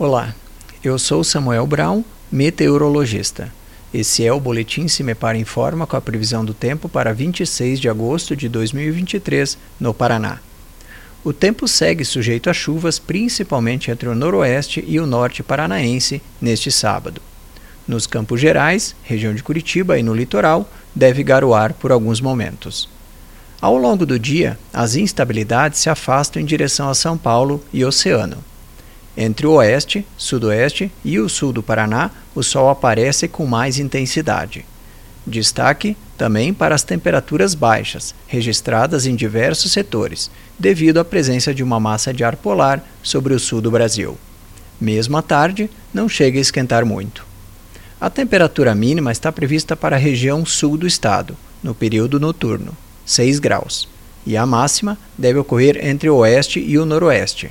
Olá, eu sou Samuel Brown, meteorologista. Esse é o Boletim Cimepar Informa com a previsão do tempo para 26 de agosto de 2023, no Paraná. O tempo segue sujeito a chuvas, principalmente entre o noroeste e o norte paranaense, neste sábado. Nos Campos Gerais, região de Curitiba e no litoral, deve garoar por alguns momentos. Ao longo do dia, as instabilidades se afastam em direção a São Paulo e Oceano. Entre o oeste, sudoeste e o sul do Paraná, o sol aparece com mais intensidade. Destaque também para as temperaturas baixas, registradas em diversos setores, devido à presença de uma massa de ar polar sobre o sul do Brasil. Mesmo à tarde, não chega a esquentar muito. A temperatura mínima está prevista para a região sul do estado, no período noturno, 6 graus, e a máxima deve ocorrer entre o oeste e o noroeste,